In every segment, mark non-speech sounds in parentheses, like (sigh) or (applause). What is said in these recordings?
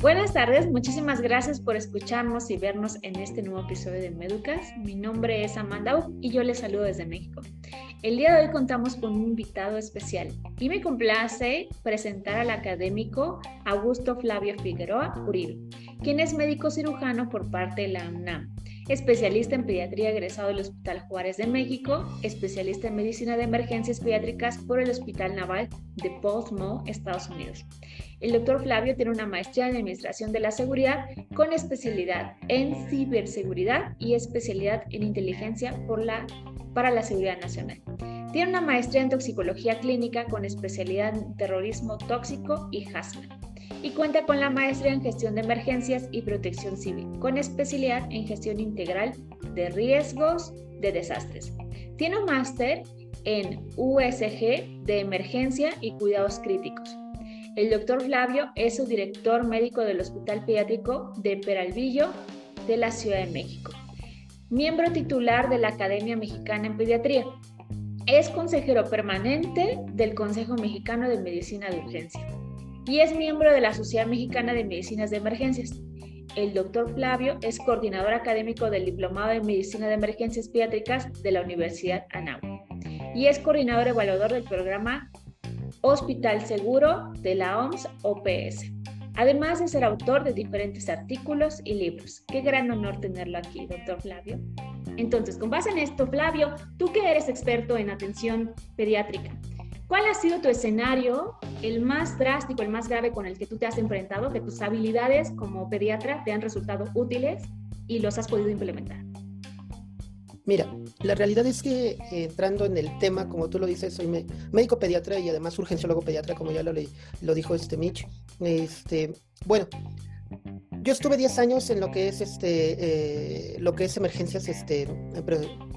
Buenas tardes, muchísimas gracias por escucharnos y vernos en este nuevo episodio de Meducas. Mi nombre es Amanda y yo les saludo desde México. El día de hoy contamos con un invitado especial y me complace presentar al académico Augusto Flavio Figueroa Uribe, quien es médico cirujano por parte de la UNAM especialista en pediatría egresado del Hospital Juárez de México, especialista en medicina de emergencias pediátricas por el Hospital Naval de Baltimore, Estados Unidos. El doctor Flavio tiene una maestría en Administración de la Seguridad con especialidad en ciberseguridad y especialidad en inteligencia para la seguridad nacional. Tiene una maestría en toxicología clínica con especialidad en terrorismo tóxico y hazmat y cuenta con la maestría en gestión de emergencias y protección civil, con especialidad en gestión integral de riesgos de desastres. Tiene un máster en USG de emergencia y cuidados críticos. El doctor Flavio es su director médico del Hospital Pediátrico de Peralvillo de la Ciudad de México. Miembro titular de la Academia Mexicana en Pediatría. Es consejero permanente del Consejo Mexicano de Medicina de Urgencia y es miembro de la Sociedad Mexicana de Medicinas de Emergencias. El doctor Flavio es coordinador académico del Diplomado de Medicina de Emergencias Pediátricas de la Universidad Anáhuac y es coordinador evaluador del programa Hospital Seguro de la OMS OPS. Además de ser autor de diferentes artículos y libros. Qué gran honor tenerlo aquí, doctor Flavio. Entonces, con base en esto, Flavio, tú que eres experto en atención pediátrica, ¿Cuál ha sido tu escenario, el más drástico, el más grave con el que tú te has enfrentado, que tus habilidades como pediatra te han resultado útiles y los has podido implementar? Mira, la realidad es que eh, entrando en el tema, como tú lo dices, soy médico pediatra y además urgenciólogo pediatra, como ya lo, lo dijo este Mitch. Este, bueno, yo estuve 10 años en lo que es este eh, lo que es emergencias este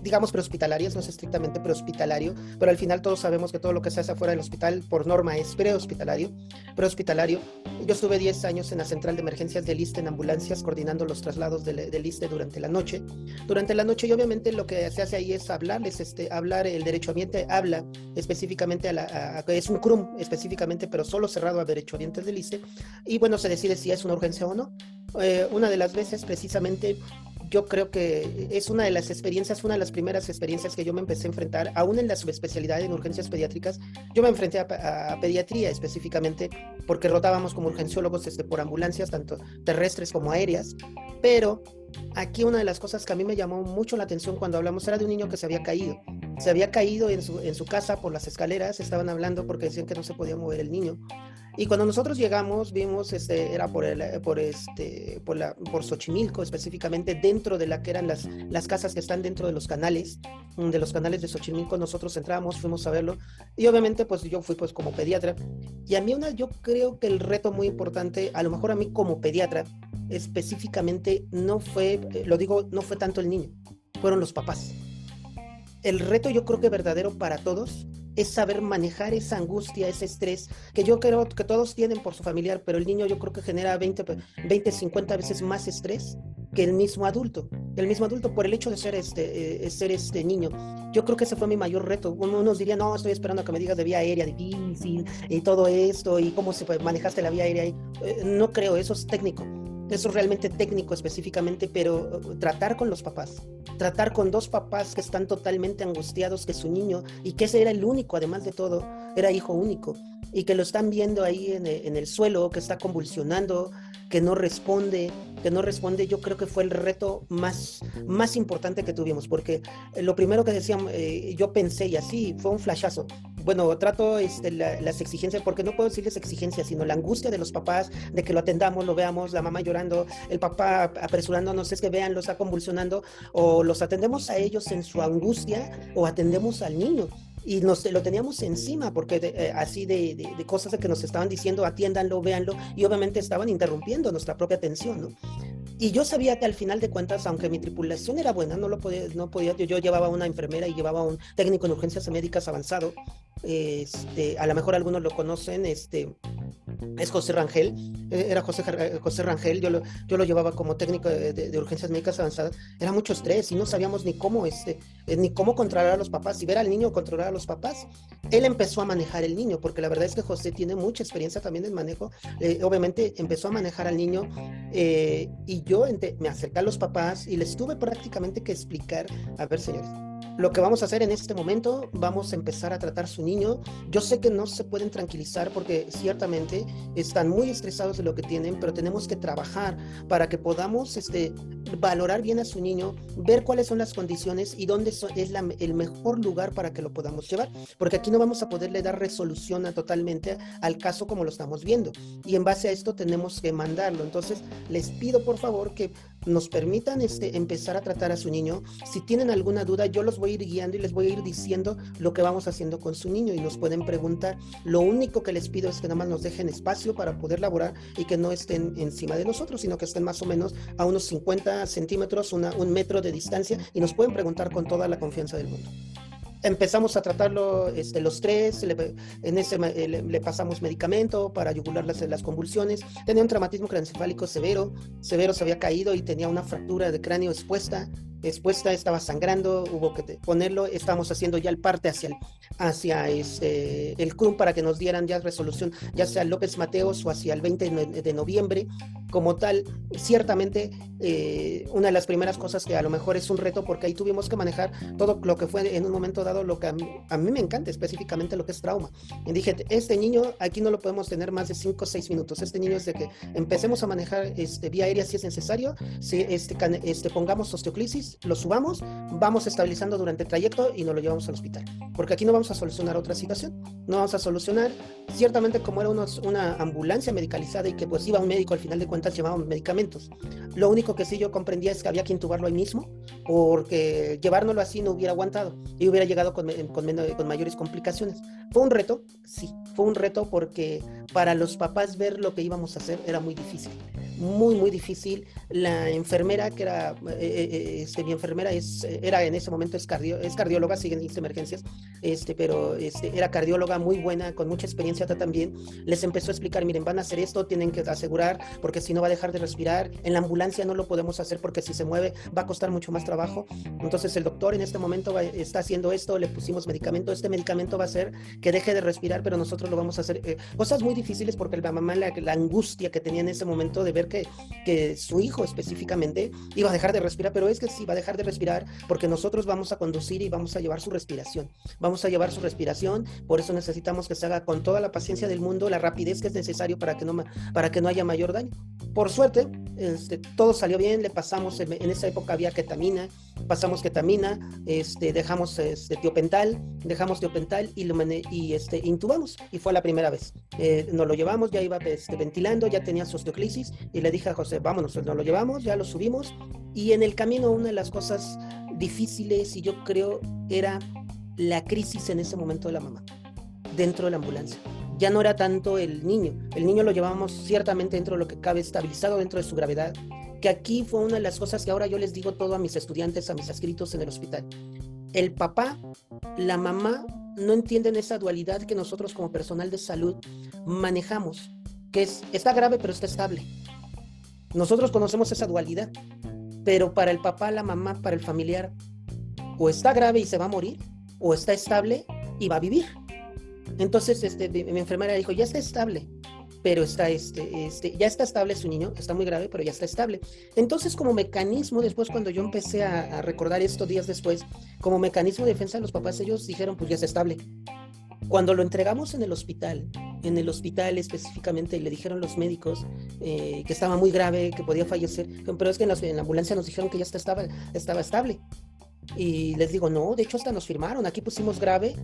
digamos prehospitalarias, no es estrictamente prehospitalario, pero al final todos sabemos que todo lo que se hace afuera del hospital por norma es prehospitalario, prehospitalario. Yo estuve 10 años en la central de emergencias del ISTE en ambulancias coordinando los traslados del, del durante la noche. Durante la noche y obviamente lo que se hace ahí es hablarles este hablar el derecho ambiente habla específicamente a la es un CRUM específicamente, pero solo cerrado a derecho ambiente del ISTE y bueno, se decide si es una urgencia o no. Eh, una de las veces precisamente yo creo que es una de las experiencias, una de las primeras experiencias que yo me empecé a enfrentar, aún en la subespecialidad en urgencias pediátricas, yo me enfrenté a, pediatría específicamente porque rotábamos como urgenciólogos este, por ambulancias, tanto terrestres como aéreas, pero aquí una de las cosas que a mí me llamó mucho la atención cuando hablamos era de un niño que se había caído. Se había caído en su, casa por las escaleras, estaban hablando porque decían que no se podía mover el niño. Y cuando nosotros llegamos, vimos, este, era por, el, por, este, Xochimilco, específicamente dentro de la que eran las, casas que están dentro de los canales, de los canales de Xochimilco, nosotros entramos, fuimos a verlo. Y obviamente, pues yo fui pues como pediatra. Y a mí una, yo creo que el reto muy importante, a lo mejor a mí como pediatra, específicamente no fue, eh, lo digo, no fue tanto el niño, fueron los papás. El reto yo creo que verdadero para todos es saber manejar esa angustia, ese estrés, que yo creo que todos tienen por su familiar, pero el niño yo creo que genera 20, 20 50 veces más estrés que el mismo adulto. El mismo adulto por el hecho de ser este, eh, ser este niño. Yo creo que ese fue mi mayor reto. Unos dirían, no, estoy esperando a que me digas de vía aérea difícil y todo esto y cómo se manejaste la vía aérea. Eh, no creo, eso es técnico eso es realmente técnico específicamente, pero uh, tratar con los papás, tratar con dos papás que están totalmente angustiados que su niño, y que ese era el único, además de todo, era hijo único, y que lo están viendo ahí en el, en el suelo, que está convulsionando, que no responde, que no responde, yo creo que fue el reto más, más importante que tuvimos, porque eh, lo primero que decían, eh, yo pensé y así, fue un flashazo. Bueno, trato este, las exigencias, porque no puedo decirles exigencias, sino la angustia de los papás, de que lo atendamos, lo veamos, la mamá llorando, el papá apresurándonos, es que vean, lo está convulsionando, o los atendemos a ellos en su angustia, o atendemos al niño y nos lo teníamos encima porque eh, así de, de, cosas que nos estaban diciendo atiéndanlo, véanlo y obviamente estaban interrumpiendo nuestra propia atención, ¿no? Y yo sabía que al final de cuentas, aunque mi tripulación era buena, no lo podía, no podía, yo, yo llevaba una enfermera y llevaba un técnico en urgencias médicas avanzado, este, a lo mejor algunos lo conocen, este, es José Rangel, eh, era José, eh, José Rangel, yo lo, yo lo llevaba como técnico de, urgencias médicas avanzadas, era mucho estrés y no sabíamos ni cómo, este, ni cómo controlar a los papás, si ver al niño controlar a los papás. él empezó a manejar el niño, porque la verdad es que José tiene mucha experiencia también en manejo. Eh, obviamente empezó a manejar al niño eh, y yo me acerqué a los papás y les tuve prácticamente que explicar, a ver señores, lo que vamos a hacer en este momento, vamos a empezar a tratar su niño. Yo sé que no se pueden tranquilizar porque ciertamente están muy estresados de lo que tienen, pero tenemos que trabajar para que podamos este, valorar bien a su niño, ver cuáles son las condiciones y dónde es el mejor lugar para que lo podamos llevar, porque aquí no vamos a poderle dar resolución totalmente al caso como lo estamos viendo. Y en base a esto tenemos que mandarlo. Entonces, les pido por favor que nos permitan este, empezar a tratar a su niño. Si tienen alguna duda, yo los voy ir guiando y les voy a ir diciendo lo que vamos haciendo con su niño y nos pueden preguntar. Lo único que les pido es que nada más nos dejen espacio para poder laborar y que no estén encima de nosotros, sino que estén más o menos a unos 50 centímetros, un metro de distancia y nos pueden preguntar con toda la confianza del mundo. Empezamos a tratarlo este, los tres, en ese eh, le, pasamos medicamento para yugular las, las convulsiones, tenía un traumatismo craneoencefálico severo, severo se había caído y tenía una fractura de cráneo expuesta, expuesta, estaba sangrando, hubo que ponerlo, estábamos haciendo ya el parte hacia el, hacia este, el CRUM para que nos dieran ya resolución, ya sea López Mateos o hacia el 20 de noviembre, como tal, ciertamente eh, una de las primeras cosas que a lo mejor es un reto porque ahí tuvimos que manejar todo lo que fue en un momento dado lo que a mí, me encanta específicamente lo que es trauma. Y dije, este niño aquí no lo podemos tener más de 5 o 6 minutos. Este niño es de que empecemos a manejar este, vía aérea si es necesario, si este, este, pongamos osteoclisis, lo subamos, vamos estabilizando durante el trayecto y nos lo llevamos al hospital. Porque aquí no vamos a solucionar otra situación, no vamos a solucionar, ciertamente como era una ambulancia medicalizada y que pues iba un médico al final de cuentas, llevaban medicamentos. Lo único que sí yo comprendía es que había que intubarlo ahí mismo, porque llevárnoslo así no hubiera aguantado y hubiera llegado con, con, con mayores complicaciones. Fue un reto, sí, fue un reto porque para los papás ver lo que íbamos a hacer era muy difícil muy, muy difícil. La enfermera, que era, eh, eh, eh, enfermera es, era en ese momento es, cardio, es cardióloga, sigue en emergencias, este, pero este, era cardióloga muy buena, con mucha experiencia también. Les empezó a explicar, miren, van a hacer esto, tienen que asegurar, porque si no va a dejar de respirar. En la ambulancia no lo podemos hacer porque si se mueve va a costar mucho más trabajo. Entonces el doctor en este momento está haciendo esto, le pusimos medicamento, este medicamento va a hacer que deje de respirar, pero nosotros lo vamos a hacer. cosas muy difíciles porque la mamá, la, la angustia que tenía en ese momento de ver que, su hijo específicamente iba a dejar de respirar, pero es que sí va a dejar de respirar porque nosotros vamos a conducir y vamos a llevar su respiración. Vamos a llevar su respiración, por eso necesitamos que se haga con toda la paciencia del mundo, la rapidez que es necesario para que no, para que no haya mayor daño. Por suerte, este, todo salió bien, le pasamos, en esa época había ketamina, pasamos ketamina, este, dejamos este, tiopental, dejamos tiopental y, lo, y este, intubamos, y fue la primera vez. Eh, nos lo llevamos, ya iba este, ventilando, ya tenía osteoclisis, y le dije a José, vámonos, nos lo llevamos, ya lo subimos, y en el camino una de las cosas difíciles, y yo creo, era la crisis en ese momento de la mamá, dentro de la ambulancia ya no era tanto el niño. El niño lo llevábamos ciertamente dentro de lo que cabe, estabilizado dentro de su gravedad, que aquí fue una de las cosas que ahora yo les digo todo a mis estudiantes, a mis escritos en el hospital. El papá, la mamá no entienden esa dualidad que nosotros como personal de salud manejamos, que es, está grave pero está estable. Nosotros conocemos esa dualidad, pero para el papá, la mamá, para el familiar, o está grave y se va a morir, o está estable y va a vivir. Entonces, este, mi enfermera dijo, ya está estable, pero está este, este, ya está estable su niño, está muy grave, pero ya está estable. Entonces, como mecanismo, después cuando yo empecé a, recordar esto días después, como mecanismo de defensa de los papás, ellos dijeron, pues ya está estable. Cuando lo entregamos en el hospital, en el hospital específicamente, le dijeron los médicos eh, que estaba muy grave, que podía fallecer, pero es que en la, en la ambulancia nos dijeron que ya estaba, estaba estable. Y les digo, no, de hecho hasta nos firmaron, aquí pusimos grave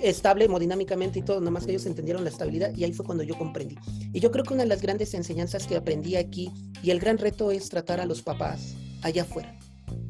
estable hemodinámicamente y todo, nomás que ellos entendieron la estabilidad y ahí fue cuando yo comprendí. Y yo creo que una de las grandes enseñanzas que aprendí aquí y el gran reto es tratar a los papás allá afuera,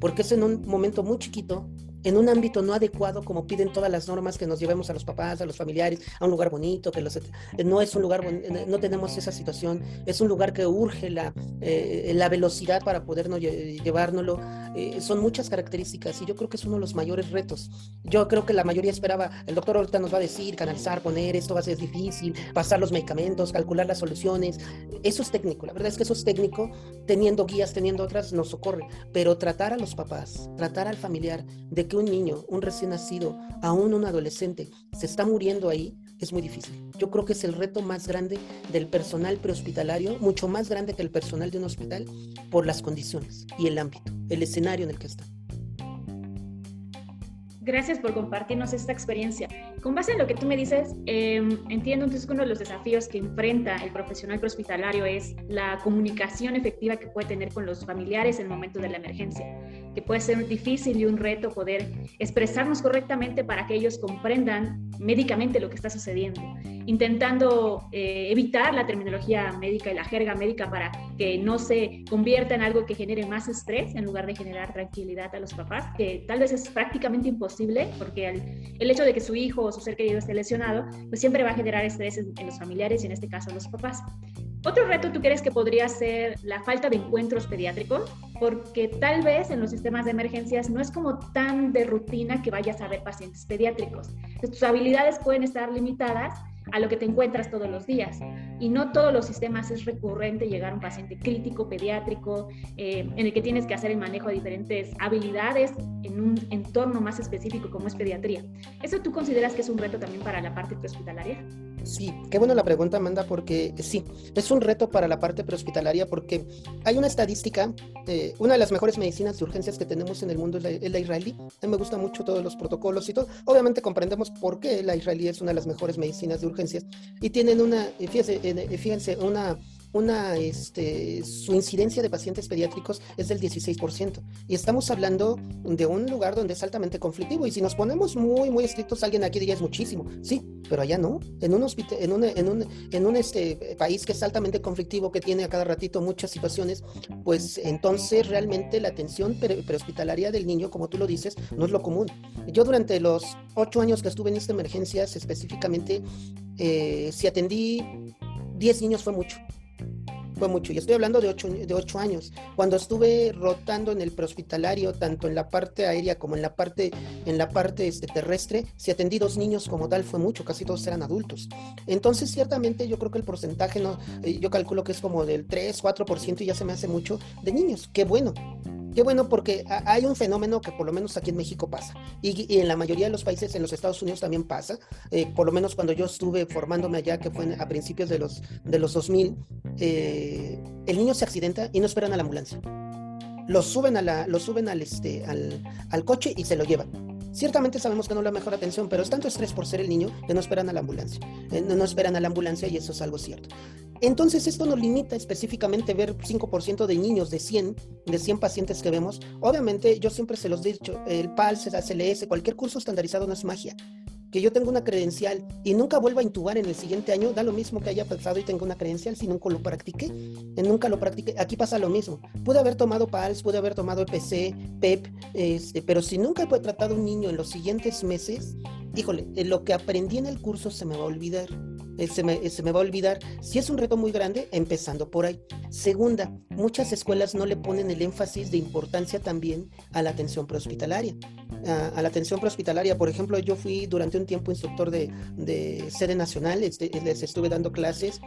porque es en un momento muy chiquito en un ámbito no adecuado como piden todas las normas que nos llevemos a los papás, a los familiares, a un lugar bonito, que los, no es un lugar, no tenemos esa situación, es un lugar que urge la, eh, la velocidad para podernos llevárnoslo, eh, son muchas características y yo creo que es uno de los mayores retos. Yo creo que la mayoría esperaba, el doctor ahorita nos va a decir, canalizar, poner, esto va a ser difícil, pasar los medicamentos, calcular las soluciones, eso es técnico, la verdad es que eso es técnico, teniendo guías, teniendo otras, nos socorre, pero tratar a los papás, tratar al familiar, de que un niño, un recién nacido, aún un adolescente, se está muriendo ahí, es muy difícil. Yo creo que es el reto más grande del personal prehospitalario, mucho más grande que el personal de un hospital, por las condiciones y el ámbito, el escenario en el que está. Gracias por compartirnos esta experiencia. Con base en lo que tú me dices, em, entiendo entonces que uno de los desafíos que enfrenta el profesional prehospitalario es la comunicación efectiva que puede tener con los familiares en el momento de la emergencia, que puede ser difícil y un reto poder expresarnos correctamente para que ellos comprendan médicamente lo que está sucediendo intentando eh, evitar la terminología médica y la jerga médica para que no se convierta en algo que genere más estrés en lugar de generar tranquilidad a los papás, que tal vez es prácticamente imposible porque el, hecho de que su hijo o su ser querido esté lesionado, pues siempre va a generar estrés en, en los familiares y en este caso en los papás. Otro reto, ¿tú crees que podría ser la falta de encuentros pediátricos? Porque tal vez en los sistemas de emergencias no es como tan de rutina que vayas a ver pacientes pediátricos. Tus habilidades pueden estar limitadas a lo que te encuentras todos los días. Y no todos los sistemas es recurrente llegar a un paciente crítico, pediátrico, eh, en el que tienes que hacer el manejo de diferentes habilidades en un entorno más específico como es pediatría. ¿Eso tú consideras que es un reto también para la parte prehospitalaria? Sí, qué buena la pregunta, Amanda, porque sí, es un reto para la parte prehospitalaria porque hay una estadística, eh, una de las mejores medicinas de urgencias que tenemos en el mundo es la, es la, israelí. A mí me gustan mucho todos los protocolos y todo. Obviamente comprendemos por qué la israelí es una de las mejores medicinas de urgencias y tienen una, fíjense, eh, fíjense una, una, este, su incidencia de pacientes pediátricos es del 16%. Y estamos hablando de un lugar donde es altamente conflictivo. Y si nos ponemos muy, muy estrictos, alguien aquí diría es muchísimo. Sí, pero allá no. En un, hospital, en un, en un, en un este, país que es altamente conflictivo, que tiene a cada ratito muchas situaciones, pues entonces realmente la atención prehospitalaria del niño, como tú lo dices, no es lo común. Yo durante los ocho años que estuve en esta emergencias, específicamente, eh, si atendí 10 niños fue mucho fue mucho. Y estoy hablando de ocho, años. Cuando estuve rotando en el prehospitalario, tanto en la parte aérea como en la parte, en la parte este, terrestre, si atendí dos niños como tal, fue mucho, casi todos eran adultos. Entonces, ciertamente, yo creo que el porcentaje, no, eh, yo calculo que es como del 3, 4% y ya se me hace mucho de niños. Qué bueno. Qué bueno porque hay un fenómeno que por lo menos aquí en México pasa y, en la mayoría de los países, en los Estados Unidos también pasa. Eh, por lo menos cuando yo estuve formándome allá, que fue a principios de los, de los 2000, eh, el niño se accidenta y no esperan a la ambulancia. Lo suben, a la, lo suben al, este, al, al coche y se lo llevan. Ciertamente sabemos que no es la mejor atención, pero es tanto estrés por ser el niño que no esperan a la ambulancia. Eh, no, esperan a la ambulancia y eso es algo cierto. Entonces esto nos limita específicamente ver 5% de niños de 100, de 100 pacientes que vemos. Obviamente yo siempre se los he dicho, el PALS, el ACLS, cualquier curso estandarizado no es magia. Que yo tengo una credencial y nunca vuelva a intubar en el siguiente año, da lo mismo que haya pensado y tenga una credencial si nunca lo practiqué. Nunca lo practiqué. Aquí pasa lo mismo. Pude haber tomado PALS, pude haber tomado EPC, PEP, este, pero si nunca he tratado a un niño en los siguientes meses, híjole, lo que aprendí en el curso se me va a olvidar eh, se me, eh, se me va a olvidar. Si es un reto muy grande, empezando por ahí. Segunda, muchas escuelas no le ponen el énfasis de importancia también a la atención prehospitalaria. A, la atención prehospitalaria, por ejemplo, yo fui durante un tiempo instructor de, de sede nacional, este, les estuve dando clases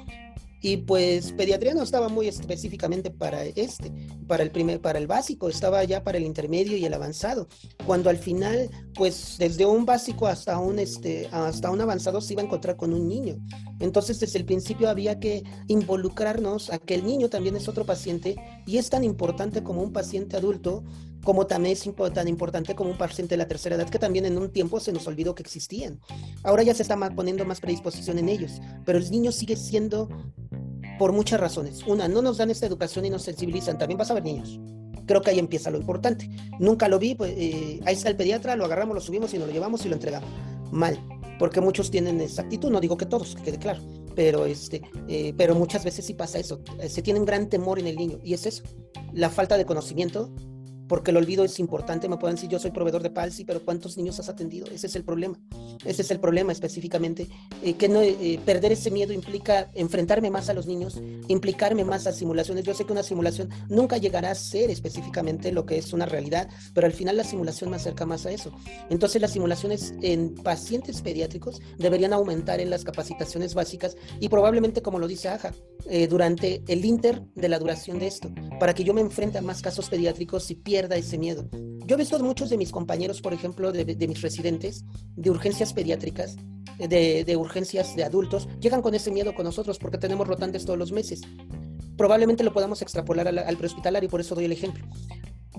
y pues pediatría no estaba muy específicamente para este, para el primer, para el básico, estaba ya para el intermedio y el avanzado. Cuando al final, pues desde un básico hasta un este, hasta un avanzado se iba a encontrar con un niño. Entonces desde el principio había que involucrarnos a que el niño también es otro paciente y es tan importante como un paciente adulto, como también es tan importante como un paciente de la tercera edad que también en un tiempo se nos olvidó que existían. Ahora ya se está poniendo más predisposición en ellos, pero el niño sigue siendo por muchas razones. Una, no nos dan esta educación y nos sensibilizan. También vas a ver niños. Creo que ahí empieza lo importante. Nunca lo vi, pues eh, ahí está el pediatra, lo agarramos, lo subimos y nos lo llevamos y lo entregamos. Mal, porque muchos tienen esa actitud, no digo que todos, que quede claro, pero, este, eh, pero muchas veces sí pasa eso. Se tiene un gran temor en el niño y es eso, la falta de conocimiento porque el olvido es importante. Me pueden decir, yo soy proveedor de Palsi, pero ¿cuántos niños has atendido? Ese es el problema. Ese es el problema específicamente. Eh, que no, eh, perder ese miedo implica enfrentarme más a los niños, implicarme más a simulaciones. Yo sé que una simulación nunca llegará a ser específicamente lo que es una realidad, pero al final la simulación me acerca más a eso. Entonces las simulaciones en pacientes pediátricos deberían aumentar en las capacitaciones básicas y probablemente, como lo dice Aja, eh, durante el inter de la duración de esto, para que yo me enfrente a más casos pediátricos y pierda ese miedo. Yo he visto muchos de mis compañeros, por ejemplo, de, mis residentes, de urgencias pediátricas, de, urgencias de adultos, llegan con ese miedo con nosotros porque tenemos rotantes todos los meses. Probablemente lo podamos extrapolar al, al prehospitalario, por eso doy el ejemplo.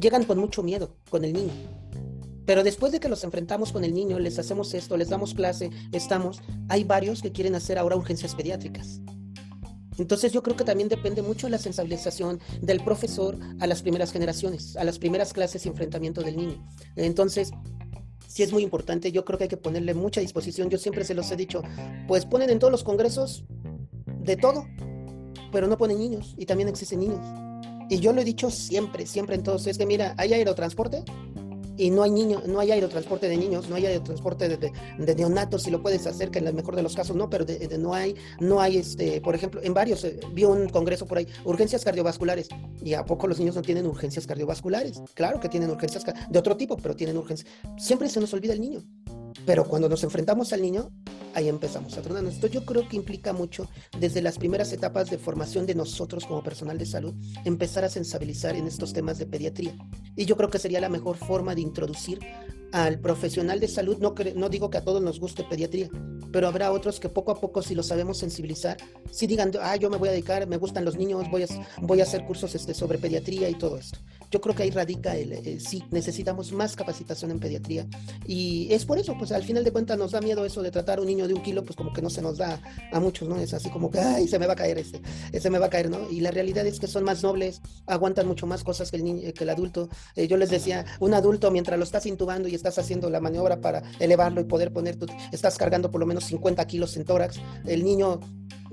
Llegan con mucho miedo con el niño. Pero después de que los enfrentamos con el niño, les hacemos esto, les damos clase, estamos, hay varios que quieren hacer ahora urgencias pediátricas. Entonces yo creo que también depende mucho la sensibilización del profesor a las primeras generaciones, a las primeras clases y enfrentamiento del niño. Entonces, sí es muy importante, yo creo que hay que ponerle mucha disposición, yo siempre se los he dicho, pues ponen en todos los congresos de todo, pero no ponen niños y también existen niños. Y yo lo he dicho siempre, siempre entonces, es que mira, hay aerotransporte, y no hay niños, no hay aerotransporte de niños, no hay aerotransporte de, de, neonatos, si lo puedes hacer, que en el mejor de los casos no, pero de, no hay, no hay, este, por ejemplo, en varios, eh, vi un congreso por ahí, urgencias cardiovasculares, y a poco los niños no tienen urgencias cardiovasculares, claro que tienen urgencias de otro tipo, pero tienen urgencias, siempre se nos olvida el niño, pero cuando nos enfrentamos al niño, ahí empezamos a tronarnos. Esto yo creo que implica mucho desde las primeras etapas de formación de nosotros como personal de salud, empezar a sensibilizar en estos temas de pediatría. Y yo creo que sería la mejor forma de introducir al profesional de salud, no, no digo que a todos nos guste pediatría, pero habrá otros que poco a poco, si lo sabemos sensibilizar, si digan, ah, yo me voy a dedicar, me gustan los niños, voy a, voy a hacer cursos este, sobre pediatría y todo esto. Yo creo que ahí radica el, sí, necesitamos más capacitación en pediatría. Y es por eso, pues al final de cuentas nos da miedo eso de tratar a un niño de un kilo, pues como que no se nos da a muchos, ¿no? Es así como que, ay, se me va a caer este, se me va a caer, ¿no? Y la realidad es que son más nobles, aguantan mucho más cosas que el, niño, que el adulto. Eh, yo les decía, un adulto mientras lo estás intubando y estás haciendo la maniobra para elevarlo y poder poner, tu, estás cargando por lo menos 50 kilos en tórax, el niño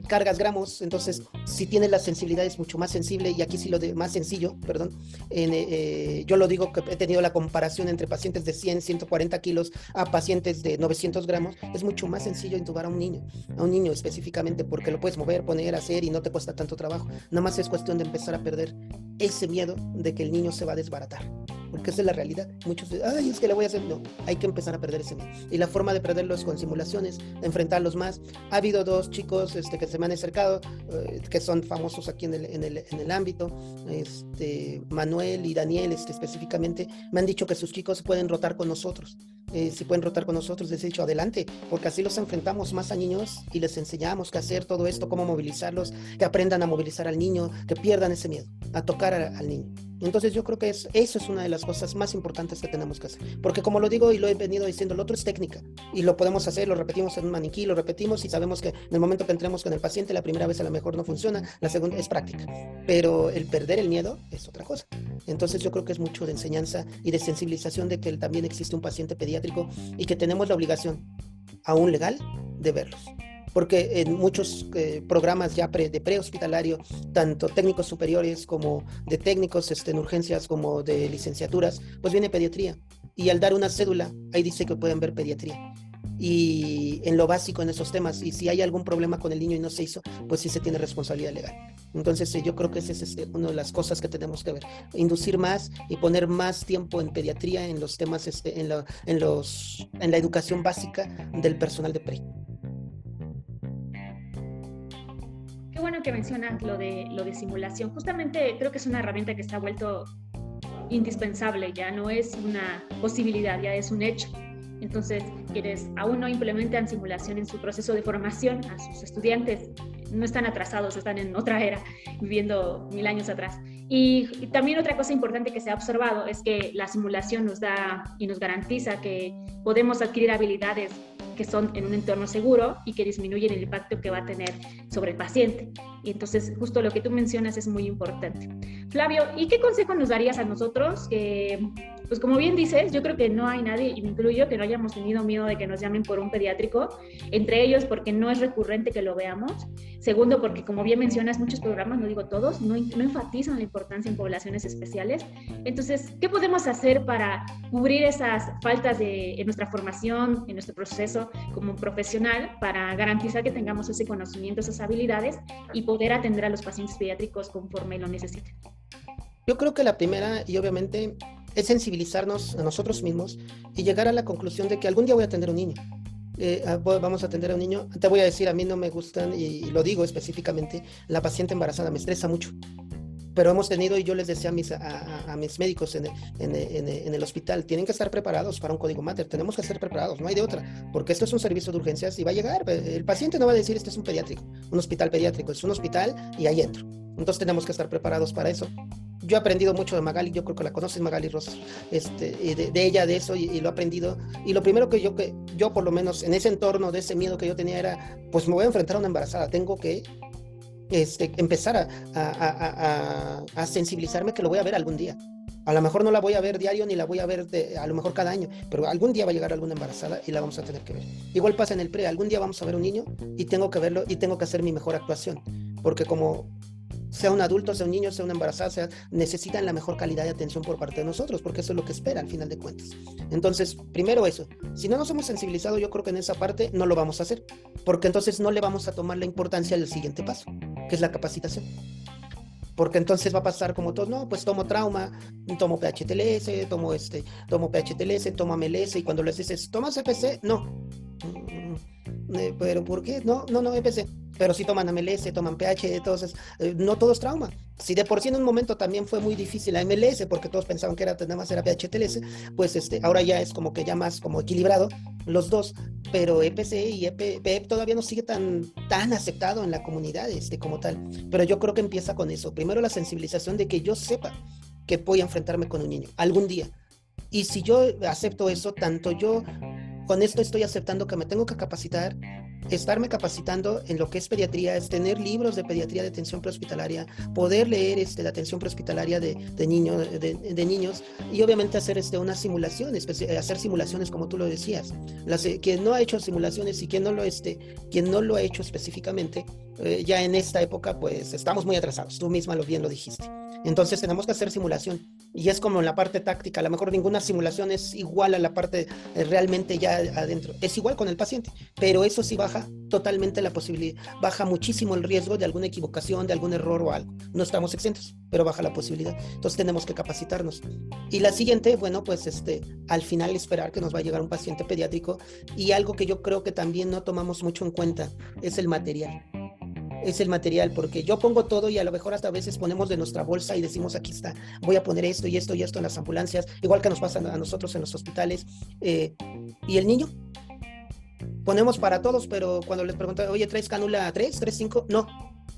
cargas gramos, entonces si tienes la sensibilidad es mucho más sensible y aquí sí lo de más sencillo, perdón, en, eh, yo lo digo que he tenido la comparación entre pacientes de 100, 140 kilos a pacientes de 900 gramos, es mucho más sencillo intubar a un niño, a un niño específicamente porque lo puedes mover, poner, hacer y no te cuesta tanto trabajo, nada más es cuestión de empezar a perder ese miedo de que el niño se va a desbaratar porque esa es la realidad. Muchos dicen, ay, es que le voy a hacer. No, hay que empezar a perder ese miedo. Y la forma de perderlo es con simulaciones, enfrentarlos más. Ha habido dos chicos este, que se me han acercado, eh, que son famosos aquí en el, en el, en el ámbito, este, Manuel y Daniel este, específicamente, me han dicho que sus chicos pueden rotar con nosotros. Eh, si pueden rotar con nosotros, les he dicho adelante, porque así los enfrentamos más a niños y les enseñamos qué hacer todo esto, cómo movilizarlos, que aprendan a movilizar al niño, que pierdan ese miedo, a tocar al niño. Entonces yo creo que es, eso es una de las cosas más importantes que tenemos que hacer. Porque como lo digo y lo he venido diciendo, lo otro es técnica. Y lo podemos hacer, lo repetimos en un maniquí, lo repetimos y sabemos que en el momento que entremos con el paciente, la primera vez a lo mejor no funciona, la segunda es práctica. Pero el perder el miedo es otra cosa. Entonces yo creo que es mucho de enseñanza y de sensibilización de que también existe un paciente pediátrico y que tenemos la obligación, aún legal, de verlos porque en muchos eh, programas ya de prehospitalario, tanto técnicos superiores como de técnicos este, en urgencias como de licenciaturas, pues viene pediatría. Y al dar una cédula, ahí dice que pueden ver pediatría. Y en lo básico en esos temas, y si hay algún problema con el niño y no se hizo, pues sí se tiene responsabilidad legal. Entonces yo creo que esa es este, una de las cosas que tenemos que ver, inducir más y poner más tiempo en pediatría, en los temas, este, en, en, los, en la educación básica del personal de bueno que mencionas lo de, lo de simulación. Justamente creo que es una herramienta que se ha vuelto indispensable, ya no es una posibilidad, ya es un hecho. Entonces, quienes aún no implementan simulación en su proceso de formación a sus estudiantes, no están atrasados, están en otra era, viviendo mil años atrás. Y, también otra cosa importante que se ha observado es que la simulación nos da y nos garantiza que podemos adquirir habilidades que son en un entorno seguro y que disminuyen el impacto que va a tener sobre el paciente. Y entonces, justo lo que tú mencionas es muy importante. Flavio, ¿y qué consejo nos darías a nosotros? Pues como bien dices, yo creo que no hay nadie, y me incluyo, que no hayamos tenido miedo de que nos llamen por un pediátrico, entre ellos porque no es recurrente que lo veamos. Segundo, porque como bien mencionas, muchos programas, no digo todos, no, no enfatizan la importancia en poblaciones especiales. Entonces, ¿qué podemos hacer para cubrir esas faltas de, en nuestra formación, en nuestro proceso como profesional, para garantizar que tengamos ese conocimiento, esas habilidades y poder atender a los pacientes pediátricos conforme lo necesiten? Yo creo que la primera, y obviamente es sensibilizarnos a nosotros mismos y llegar a la conclusión de que algún día voy a atender a un niño. Eh, ah, vamos a atender un niño. Te voy a decir, a mí no me gustan, y, lo digo específicamente, la paciente embarazada me estresa mucho pero hemos tenido, y yo les decía a mis, a, mis médicos en el, en, el, hospital, tienen que estar preparados para un código mater, tenemos que estar preparados, no hay de otra, porque esto es un servicio de urgencias y va a llegar, el paciente no va a decir, este es un pediátrico, un hospital pediátrico, es un hospital y ahí entro. Entonces tenemos que estar preparados para eso. Yo he aprendido mucho de Magali, yo creo que la conoces Magali Rosas, este, de, de, ella, de eso, y, lo he aprendido. Y lo primero que yo, que yo por lo menos en ese entorno de ese miedo que yo tenía era, pues me voy a enfrentar a una embarazada, tengo que este, empezar a, a, a, sensibilizarme que lo voy a ver algún día. A lo mejor no la voy a ver diario ni la voy a ver de, a lo mejor cada año, pero algún día va a llegar alguna embarazada y la vamos a tener que ver. Igual pasa en el pre, algún día vamos a ver un niño y tengo que verlo y tengo que hacer mi mejor actuación, porque como sea un adulto, sea un niño, sea una embarazada, sea, necesitan la mejor calidad de atención por parte de nosotros, porque eso es lo que espera al final de cuentas. Entonces, primero eso. Si no nos hemos sensibilizado, yo creo que en esa parte no lo vamos a hacer, porque entonces no le vamos a tomar la importancia del siguiente paso, que es la capacitación. Porque entonces va a pasar como todo, no, pues tomo trauma, tomo PHTLS, tomo este, tomo PHTLS, tomo MLS, y cuando les dices, ¿tomas EPC? No. ¿Pero por qué? No, no, no, EPC pero si toman MLS, toman pH, entonces eh, no todo es trauma. Si de por sí en un momento también fue muy difícil la MLS, porque todos pensaban que era nada más era PHTLS, pues este, ahora ya es como que ya más como equilibrado los dos, pero EPC y EP, e todavía no sigue tan, tan aceptado en la comunidad este, como tal. Pero yo creo que empieza con eso. Primero la sensibilización de que yo sepa que voy a enfrentarme con un niño algún día. Y si yo acepto eso, tanto yo con esto estoy aceptando que me tengo que capacitar, estarme capacitando en lo que es pediatría, es tener libros de pediatría de atención prehospitalaria, poder leer este, la atención prehospitalaria de, de, de, niños y obviamente hacer este, una simulación, hacer simulaciones como tú lo decías. Las, eh, quien no ha hecho simulaciones y quien no lo, este, quien no lo ha hecho específicamente, eh, ya en esta época pues estamos muy atrasados, tú misma lo bien lo dijiste. Entonces tenemos que hacer simulación y es como en la parte táctica, a lo mejor ninguna simulación es igual a la parte eh, realmente ya adentro, es igual con el paciente, pero eso sí baja totalmente la posibilidad, baja muchísimo el riesgo de alguna equivocación, de algún error o algo. No estamos exentos, pero baja la posibilidad. Entonces tenemos que capacitarnos. Y la siguiente, bueno, pues este, al final esperar que nos va a llegar un paciente pediátrico y algo que yo creo que también no tomamos mucho en cuenta es el material es el material, porque yo pongo todo y a lo mejor hasta a veces ponemos de nuestra bolsa y decimos aquí está, voy a poner esto y esto y esto en las ambulancias, igual que nos pasa a nosotros en los hospitales. Eh, ¿Y el niño? Ponemos para todos, pero cuando les preguntan, oye, ¿traes cánula 3, 3, 5? No,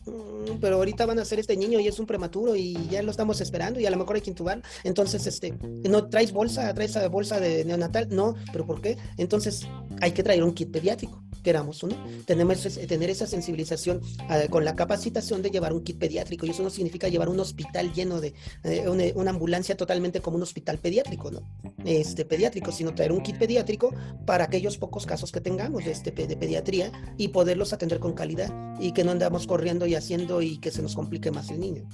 Mm, pero ahorita van a hacer este niño y es un prematuro y ya lo estamos esperando y a lo mejor hay que intubar. Entonces, este, no traes bolsa, traes bolsa de neonatal, no, pero ¿por qué? Entonces, hay que traer un kit pediátrico, queramos uno. Tenemos que tener esa sensibilización ah, con la capacitación de llevar un kit pediátrico y eso no significa llevar un hospital lleno de eh, una, ambulancia totalmente como un hospital pediátrico, ¿no? Este pediátrico, sino traer un kit pediátrico para aquellos pocos casos que tengamos de, este, de pediatría y poderlos atender con calidad y que no andamos corriendo haciendo y que se nos complique más el niño.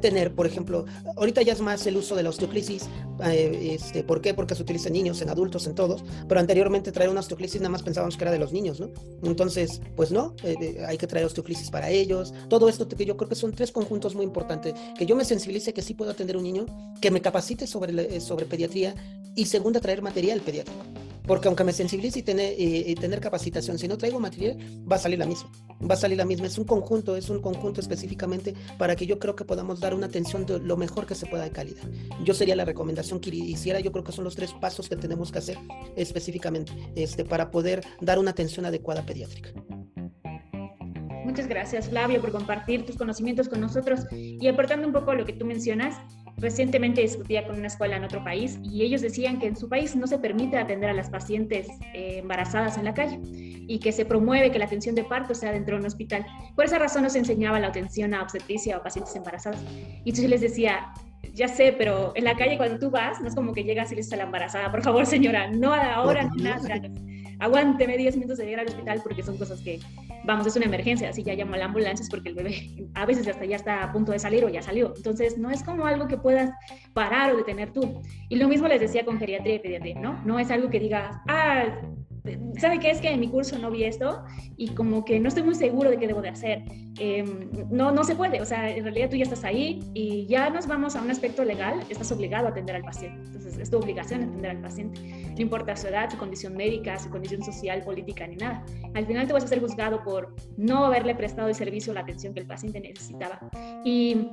Tener, por ejemplo, ahorita ya es más el uso de la osteoclisis, eh, este, ¿por qué? Porque se utiliza en niños, en adultos, en todos, pero anteriormente traer una osteoclisis nada más pensábamos que era de los niños, ¿no? Entonces, pues no, eh, hay que traer osteoclisis para ellos, todo esto que yo creo que son tres conjuntos muy importantes, que yo me sensibilice que sí puedo atender un niño, que me capacite sobre, sobre pediatría y segunda, traer material pediátrico. Porque aunque me sensibilice y tener, y tener capacitación, si no traigo material, va a salir la misma. Va a salir la misma. Es un conjunto, es un conjunto específicamente para que yo creo que podamos dar una atención de lo mejor que se pueda de calidad. Yo sería la recomendación que hiciera. Yo creo que son los tres pasos que tenemos que hacer específicamente este, para poder dar una atención adecuada pediátrica. Muchas gracias, Flavio, por compartir tus conocimientos con nosotros y aportando un poco lo que tú mencionas. Recientemente discutía con una escuela en otro país y ellos decían que en su país no se permite atender a las pacientes eh, embarazadas en la calle y que se promueve que la atención de parto sea dentro de un hospital. Por esa razón no se enseñaba la atención a obstetricia o pacientes embarazadas. Y entonces les decía, ya sé, pero en la calle cuando tú vas, no es como que llegas y le dices a la embarazada, por favor señora, no ahora, no nada aguánteme 10 minutos de llegar al hospital porque son cosas que, vamos, es una emergencia, así ya llamo a la ambulancia es porque el bebé (laughs) a veces hasta ya está a punto de salir o ya salió. Entonces, no es como algo que puedas parar o detener tú. Y lo mismo les decía con geriatría y pediatría, ¿no? No es algo que digas, ah, ¿sabe qué es que en mi curso no vi esto? Y como que no estoy muy seguro de qué debo de hacer. Em, no, no se puede, o sea, en realidad tú ya estás ahí y ya nos vamos a un aspecto legal, estás obligado a atender al paciente. Entonces, es tu obligación atender al paciente. No importa su edad, su condición médica, su condición social, política, ni nada. Al final te vas a ser juzgado por no haberle prestado el servicio o la atención que el paciente necesitaba. Y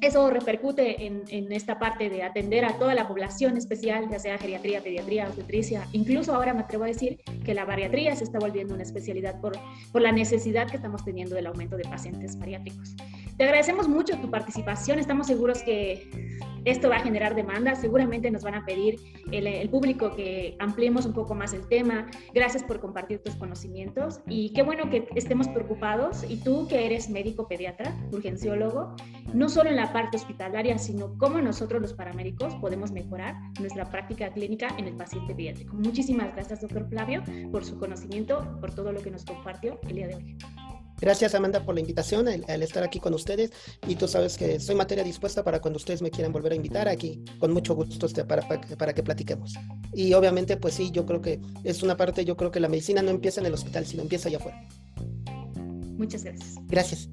eso repercute en, en, esta parte de atender a toda la población especial, ya sea geriatría, pediatría, obstetricia. Incluso ahora me atrevo a decir que la bariatría se está volviendo una especialidad por, por la necesidad que estamos teniendo del aumento de pacientes bariátricos. Te agradecemos mucho tu participación. Estamos seguros que esto va a generar demanda. Seguramente nos van a pedir el, público que ampliemos un poco más el tema. Gracias por compartir tus conocimientos y qué bueno que estemos preocupados. Y tú que eres médico pediatra, urgenciólogo, no solo en la parte hospitalaria, sino cómo nosotros los paramédicos podemos mejorar nuestra práctica clínica en el paciente pediátrico. Muchísimas gracias, doctor Flavio, por su conocimiento, por todo lo que nos compartió el día de hoy. Gracias Amanda por la invitación, al, estar aquí con ustedes y tú sabes que soy materia dispuesta para cuando ustedes me quieran volver a invitar aquí, con mucho gusto este, para, para, para, que platiquemos. Y obviamente pues sí, yo creo que es una parte, yo creo que la medicina no empieza en el hospital, sino empieza allá afuera. Muchas gracias. Gracias.